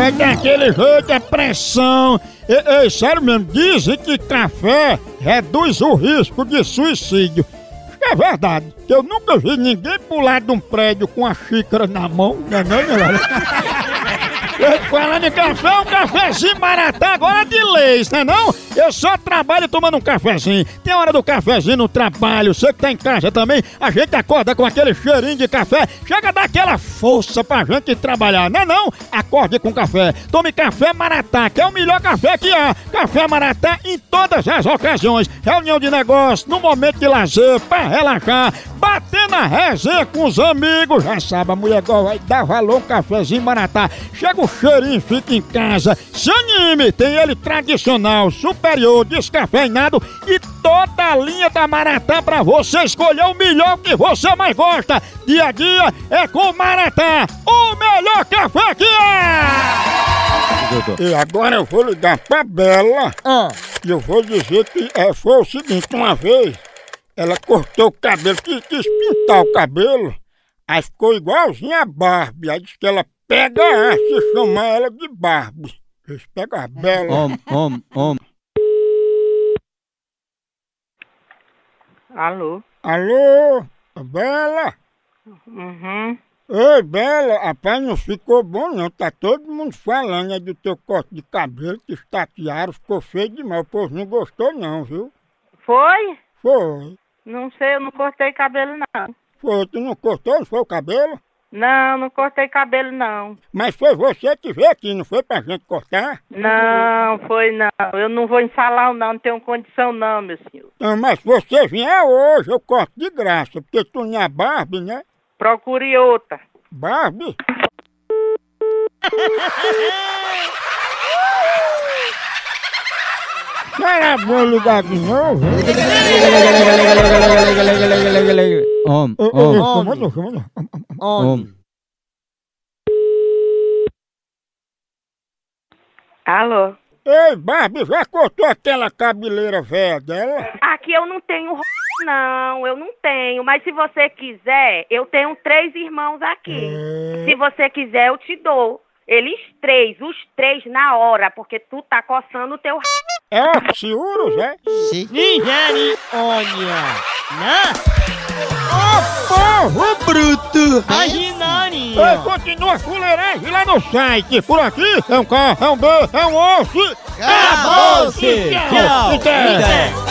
É daquele jeito, é pressão. Ei, ei, sério mesmo, dizem que café reduz o risco de suicídio. É verdade, que eu nunca vi ninguém pular de um prédio com a xícara na mão, não é não? Eu Falando em café, um cafezinho maratá agora é de leis, não é não? Eu só trabalho tomando um cafezinho. Tem hora do cafezinho no trabalho, você que tá em casa também, a gente acorda com aquele cheirinho de café, chega a dar aquela força pra gente trabalhar, não é não? Acorde com café. Tome café maratá, que é o melhor café que há. Café maratá em todas as ocasiões. Reunião de negócio, no momento de lazer, pra relaxar, bater na resenha com os amigos. Já sabe, a mulher gosta vai dar valor um cafezinho maratá. Chega o cheirinho, fica em casa. Se anime, tem ele tradicional, superior, descafeinado e toda a linha da Maratá pra você escolher o melhor que você mais gosta. Dia a dia é com Maratá, o melhor café que é! E agora eu vou ligar pra Bela. E eu vou dizer que é, foi o seguinte, uma vez ela cortou o cabelo, quis, quis pintar o cabelo, aí ficou igualzinha a Barbie. Aí disse que ela pega a se chamar ela de Barbie. Eles pegam a Bela. Om, om, om. Alô? Alô, Bela? Uhum. Ei, Bela, rapaz, não ficou bom não, tá todo mundo falando é do teu corte de cabelo, que estaquearam, ficou feio demais, o povo não gostou não, viu? Foi? Foi. Não sei, eu não cortei cabelo não. Foi, tu não cortou, não foi o cabelo? Não, não cortei cabelo não. Mas foi você que veio aqui, não foi pra gente cortar? Não, foi não. Eu não vou em salão não, não tenho condição não, meu senhor. Não, mas se você vier hoje, eu corto de graça, porque tu não é Barbie, né? Procure outra. Barbie? Será bom ligar de novo? Om, om, om. Alô? Ei, Barbie, já cortou aquela cabeleira velha dela? Aqui eu não tenho não, eu não tenho. Mas se você quiser, eu tenho três irmãos aqui. Se você quiser, eu te dou. Eles três, os três na hora, porque tu tá coçando o teu. É oxiurus, é? Nigeriônia! Né? Povo bruto! Ei, Imaginaria! continua a fuleiragem lá no site. Por aqui é um K, é um B, é um osso. Acabou-se! Tchau.